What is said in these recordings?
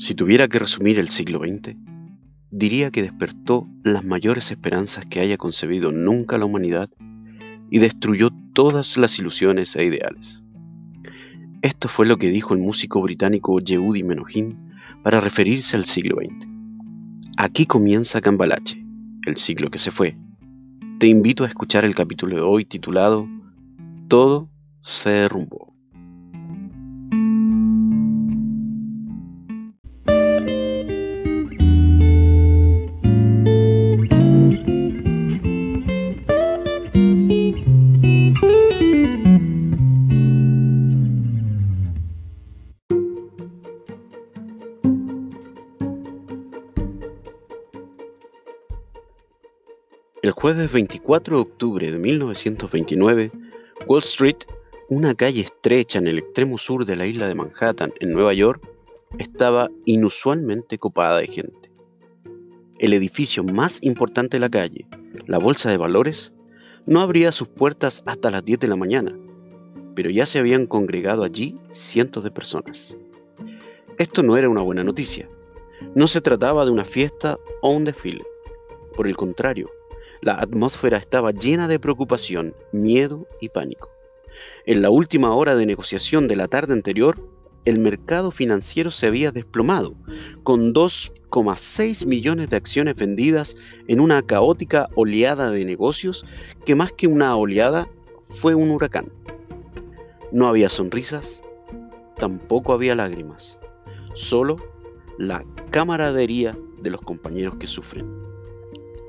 Si tuviera que resumir el siglo XX, diría que despertó las mayores esperanzas que haya concebido nunca la humanidad y destruyó todas las ilusiones e ideales. Esto fue lo que dijo el músico británico Yehudi Menuhin para referirse al siglo XX. Aquí comienza Cambalache, el siglo que se fue. Te invito a escuchar el capítulo de hoy titulado Todo se derrumbó. El jueves 24 de octubre de 1929, Wall Street, una calle estrecha en el extremo sur de la isla de Manhattan, en Nueva York, estaba inusualmente copada de gente. El edificio más importante de la calle, la Bolsa de Valores, no abría sus puertas hasta las 10 de la mañana, pero ya se habían congregado allí cientos de personas. Esto no era una buena noticia. No se trataba de una fiesta o un desfile. Por el contrario, la atmósfera estaba llena de preocupación, miedo y pánico. En la última hora de negociación de la tarde anterior, el mercado financiero se había desplomado, con 2,6 millones de acciones vendidas en una caótica oleada de negocios que más que una oleada fue un huracán. No había sonrisas, tampoco había lágrimas, solo la camaradería de los compañeros que sufren.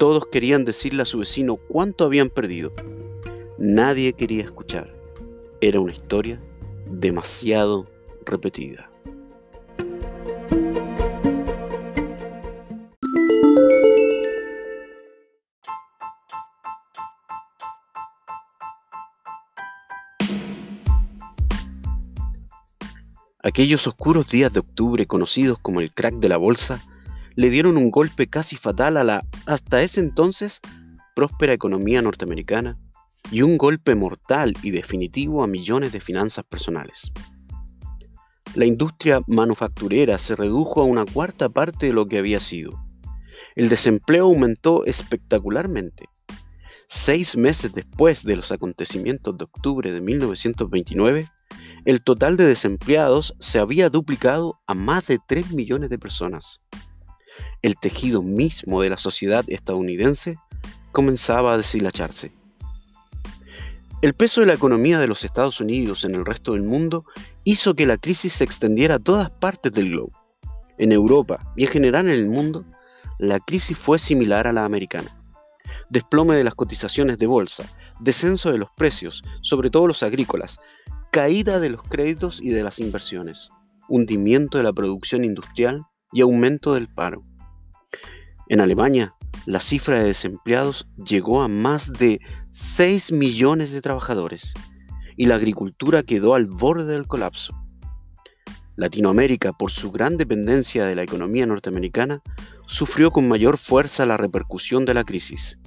Todos querían decirle a su vecino cuánto habían perdido. Nadie quería escuchar. Era una historia demasiado repetida. Aquellos oscuros días de octubre conocidos como el crack de la bolsa le dieron un golpe casi fatal a la, hasta ese entonces, próspera economía norteamericana y un golpe mortal y definitivo a millones de finanzas personales. La industria manufacturera se redujo a una cuarta parte de lo que había sido. El desempleo aumentó espectacularmente. Seis meses después de los acontecimientos de octubre de 1929, el total de desempleados se había duplicado a más de 3 millones de personas el tejido mismo de la sociedad estadounidense comenzaba a deshilacharse. El peso de la economía de los Estados Unidos en el resto del mundo hizo que la crisis se extendiera a todas partes del globo. En Europa y en general en el mundo, la crisis fue similar a la americana. Desplome de las cotizaciones de bolsa, descenso de los precios, sobre todo los agrícolas, caída de los créditos y de las inversiones, hundimiento de la producción industrial y aumento del paro. En Alemania, la cifra de desempleados llegó a más de 6 millones de trabajadores y la agricultura quedó al borde del colapso. Latinoamérica, por su gran dependencia de la economía norteamericana, sufrió con mayor fuerza la repercusión de la crisis.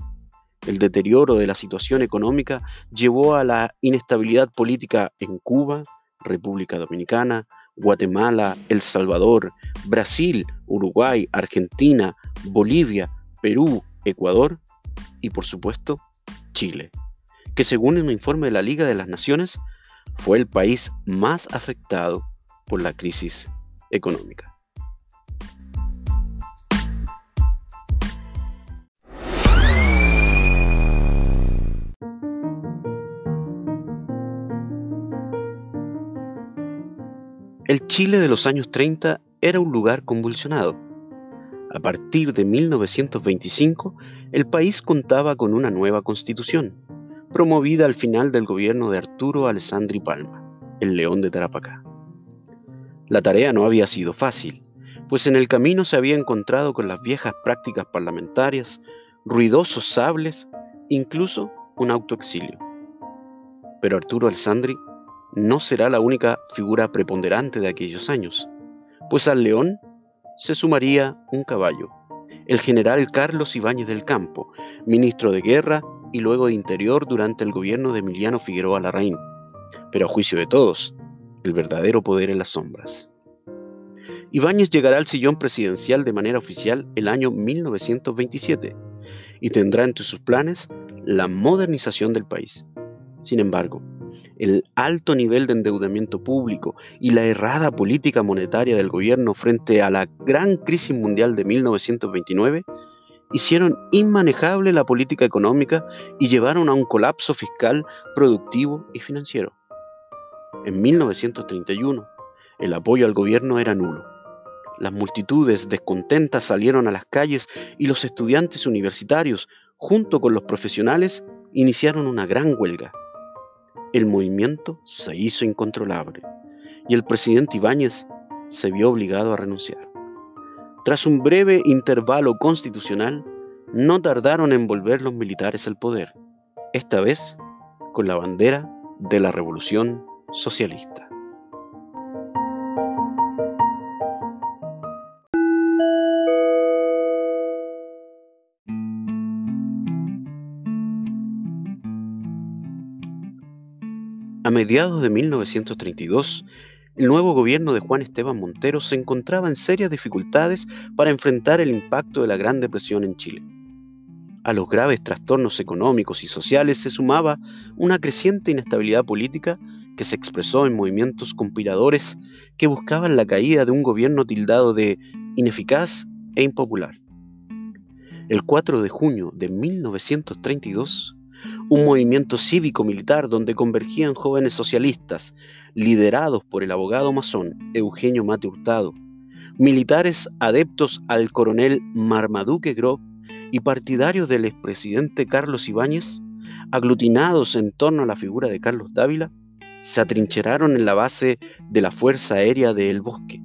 El deterioro de la situación económica llevó a la inestabilidad política en Cuba, República Dominicana, Guatemala, El Salvador, Brasil, Uruguay, Argentina, Bolivia, Perú, Ecuador y por supuesto Chile, que según un informe de la Liga de las Naciones fue el país más afectado por la crisis económica. El Chile de los años 30 era un lugar convulsionado. A partir de 1925, el país contaba con una nueva constitución, promovida al final del gobierno de Arturo Alessandri Palma, el león de Tarapacá. La tarea no había sido fácil, pues en el camino se había encontrado con las viejas prácticas parlamentarias, ruidosos sables, incluso un autoexilio. Pero Arturo Alessandri no será la única figura preponderante de aquellos años, pues al león se sumaría un caballo, el general Carlos Ibáñez del Campo, ministro de Guerra y luego de Interior durante el gobierno de Emiliano Figueroa Larraín, pero a juicio de todos, el verdadero poder en las sombras. Ibáñez llegará al sillón presidencial de manera oficial el año 1927 y tendrá entre sus planes la modernización del país. Sin embargo, el alto nivel de endeudamiento público y la errada política monetaria del gobierno frente a la gran crisis mundial de 1929 hicieron inmanejable la política económica y llevaron a un colapso fiscal, productivo y financiero. En 1931, el apoyo al gobierno era nulo. Las multitudes descontentas salieron a las calles y los estudiantes universitarios, junto con los profesionales, iniciaron una gran huelga. El movimiento se hizo incontrolable y el presidente Ibáñez se vio obligado a renunciar. Tras un breve intervalo constitucional, no tardaron en volver los militares al poder, esta vez con la bandera de la Revolución Socialista. Mediados de 1932, el nuevo gobierno de Juan Esteban Montero se encontraba en serias dificultades para enfrentar el impacto de la Gran Depresión en Chile. A los graves trastornos económicos y sociales se sumaba una creciente inestabilidad política que se expresó en movimientos conspiradores que buscaban la caída de un gobierno tildado de ineficaz e impopular. El 4 de junio de 1932, un movimiento cívico-militar donde convergían jóvenes socialistas, liderados por el abogado masón Eugenio Mate Hurtado, militares adeptos al coronel Marmaduke Grob y partidarios del expresidente Carlos Ibáñez, aglutinados en torno a la figura de Carlos Dávila, se atrincheraron en la base de la Fuerza Aérea de El Bosque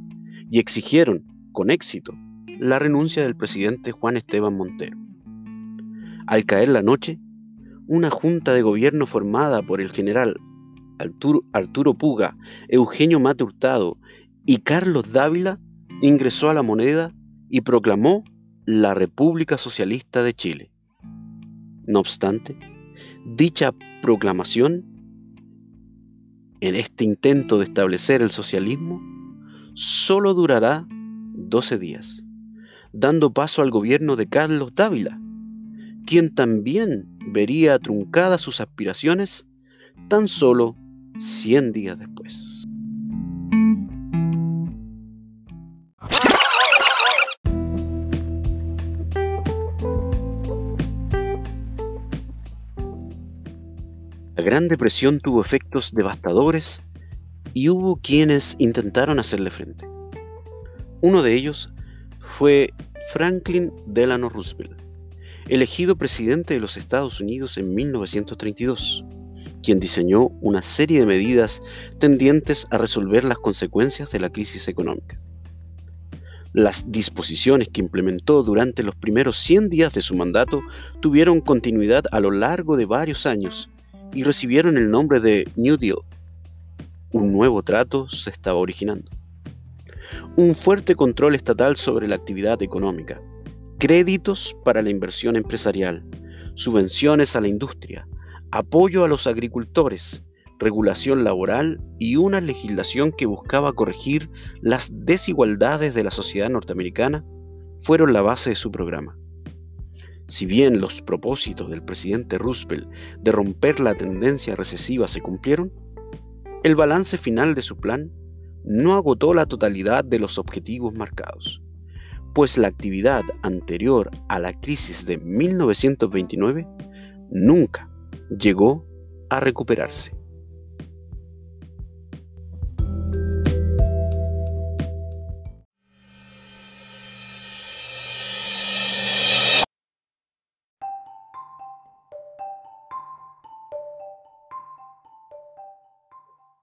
y exigieron, con éxito, la renuncia del presidente Juan Esteban Montero. Al caer la noche, una junta de gobierno formada por el general Arturo, Puga, Eugenio Mate Hurtado y Carlos Dávila ingresó a la moneda y proclamó la República Socialista de Chile. No obstante, dicha proclamación, en este intento de establecer el socialismo, solo durará 12 días, dando paso al gobierno de Carlos Dávila, quien también vería truncadas sus aspiraciones tan solo 100 días después. La Gran Depresión tuvo efectos devastadores y hubo quienes intentaron hacerle frente. Uno de ellos fue Franklin Delano Roosevelt, elegido presidente de los Estados Unidos en 1932, quien diseñó una serie de medidas tendientes a resolver las consecuencias de la crisis económica. Las disposiciones que implementó durante los primeros 100 días de su mandato tuvieron continuidad a lo largo de varios años y recibieron el nombre de New Deal. Un nuevo trato se estaba originando. Un fuerte control estatal sobre la actividad económica, créditos para la inversión empresarial, subvenciones a la industria, apoyo a los agricultores, regulación laboral y una legislación que buscaba corregir las desigualdades de la sociedad norteamericana fueron la base de su programa. Si bien los propósitos del presidente Roosevelt de romper la tendencia recesiva se cumplieron, el balance final de su plan no agotó la totalidad de los objetivos marcados pues la actividad anterior a la crisis de 1929 nunca llegó a recuperarse.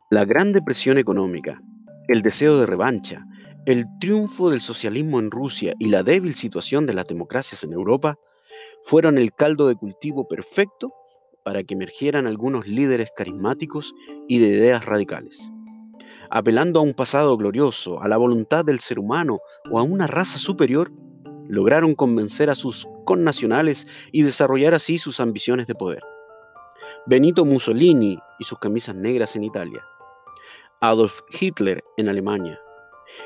La Gran Depresión Económica, el deseo de revancha el triunfo del socialismo en Rusia y la débil situación de las democracias en Europa fueron el caldo de cultivo perfecto para que emergieran algunos líderes carismáticos y de ideas radicales. Apelando a un pasado glorioso, a la voluntad del ser humano o a una raza superior, lograron convencer a sus connacionales y desarrollar así sus ambiciones de poder. Benito Mussolini y sus camisas negras en Italia, Adolf Hitler en Alemania,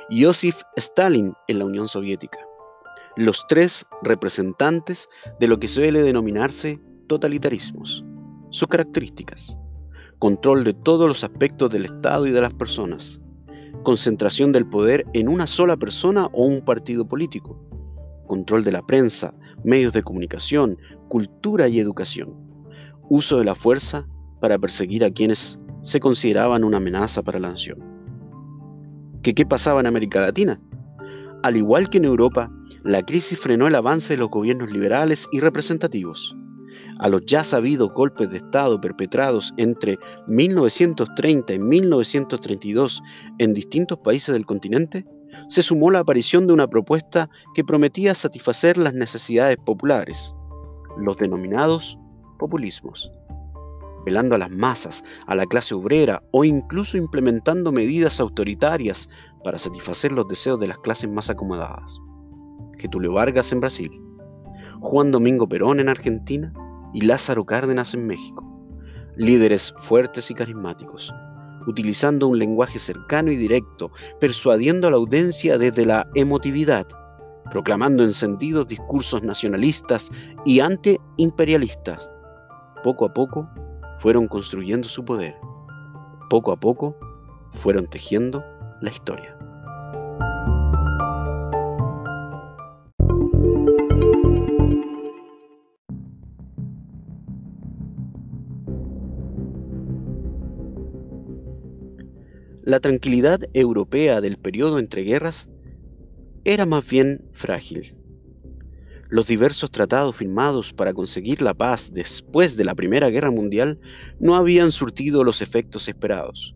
y Joseph Stalin en la Unión Soviética, los tres representantes de lo que suele denominarse totalitarismos. Sus características. Control de todos los aspectos del Estado y de las personas. Concentración del poder en una sola persona o un partido político. Control de la prensa, medios de comunicación, cultura y educación. Uso de la fuerza para perseguir a quienes se consideraban una amenaza para la nación. ¿Qué, qué pasaba en América Latina? Al igual que en Europa, la crisis frenó el avance de los gobiernos liberales y representativos. A los ya sabidos golpes de Estado perpetrados entre 1930 y 1932 en distintos países del continente, se sumó la aparición de una propuesta que prometía satisfacer las necesidades populares, los denominados populismos velando a las masas, a la clase obrera o incluso implementando medidas autoritarias para satisfacer los deseos de las clases más acomodadas. Getulio Vargas en Brasil, Juan Domingo Perón en Argentina y Lázaro Cárdenas en México, líderes fuertes y carismáticos, utilizando un lenguaje cercano y directo, persuadiendo a la audiencia desde la emotividad, proclamando encendidos discursos nacionalistas y antiimperialistas. Poco a poco fueron construyendo su poder. Poco a poco fueron tejiendo la historia. La tranquilidad europea del periodo entre guerras era más bien frágil. Los diversos tratados firmados para conseguir la paz después de la Primera Guerra Mundial no habían surtido los efectos esperados,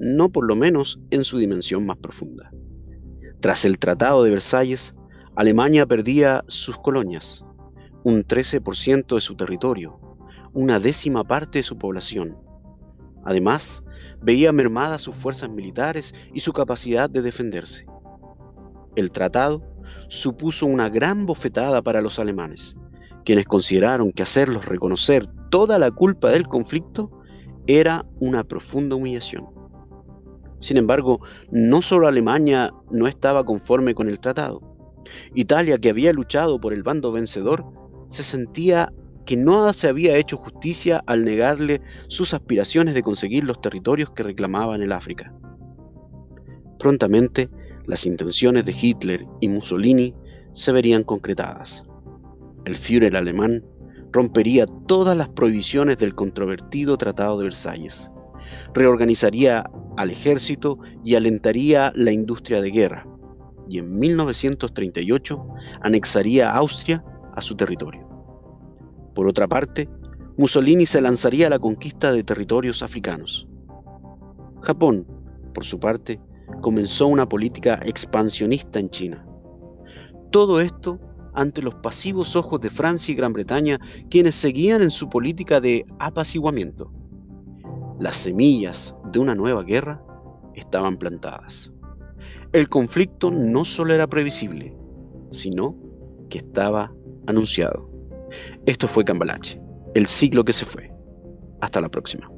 no por lo menos en su dimensión más profunda. Tras el Tratado de Versalles, Alemania perdía sus colonias, un 13% de su territorio, una décima parte de su población. Además, veía mermadas sus fuerzas militares y su capacidad de defenderse. El tratado supuso una gran bofetada para los alemanes, quienes consideraron que hacerlos reconocer toda la culpa del conflicto era una profunda humillación. Sin embargo, no solo Alemania no estaba conforme con el tratado. Italia, que había luchado por el bando vencedor, se sentía que no se había hecho justicia al negarle sus aspiraciones de conseguir los territorios que reclamaba en el África. Prontamente, las intenciones de Hitler y Mussolini se verían concretadas. El Führer alemán rompería todas las prohibiciones del controvertido Tratado de Versalles, reorganizaría al ejército y alentaría la industria de guerra, y en 1938 anexaría Austria a su territorio. Por otra parte, Mussolini se lanzaría a la conquista de territorios africanos. Japón, por su parte, comenzó una política expansionista en China. Todo esto ante los pasivos ojos de Francia y Gran Bretaña, quienes seguían en su política de apaciguamiento. Las semillas de una nueva guerra estaban plantadas. El conflicto no solo era previsible, sino que estaba anunciado. Esto fue Cambalache, el siglo que se fue. Hasta la próxima.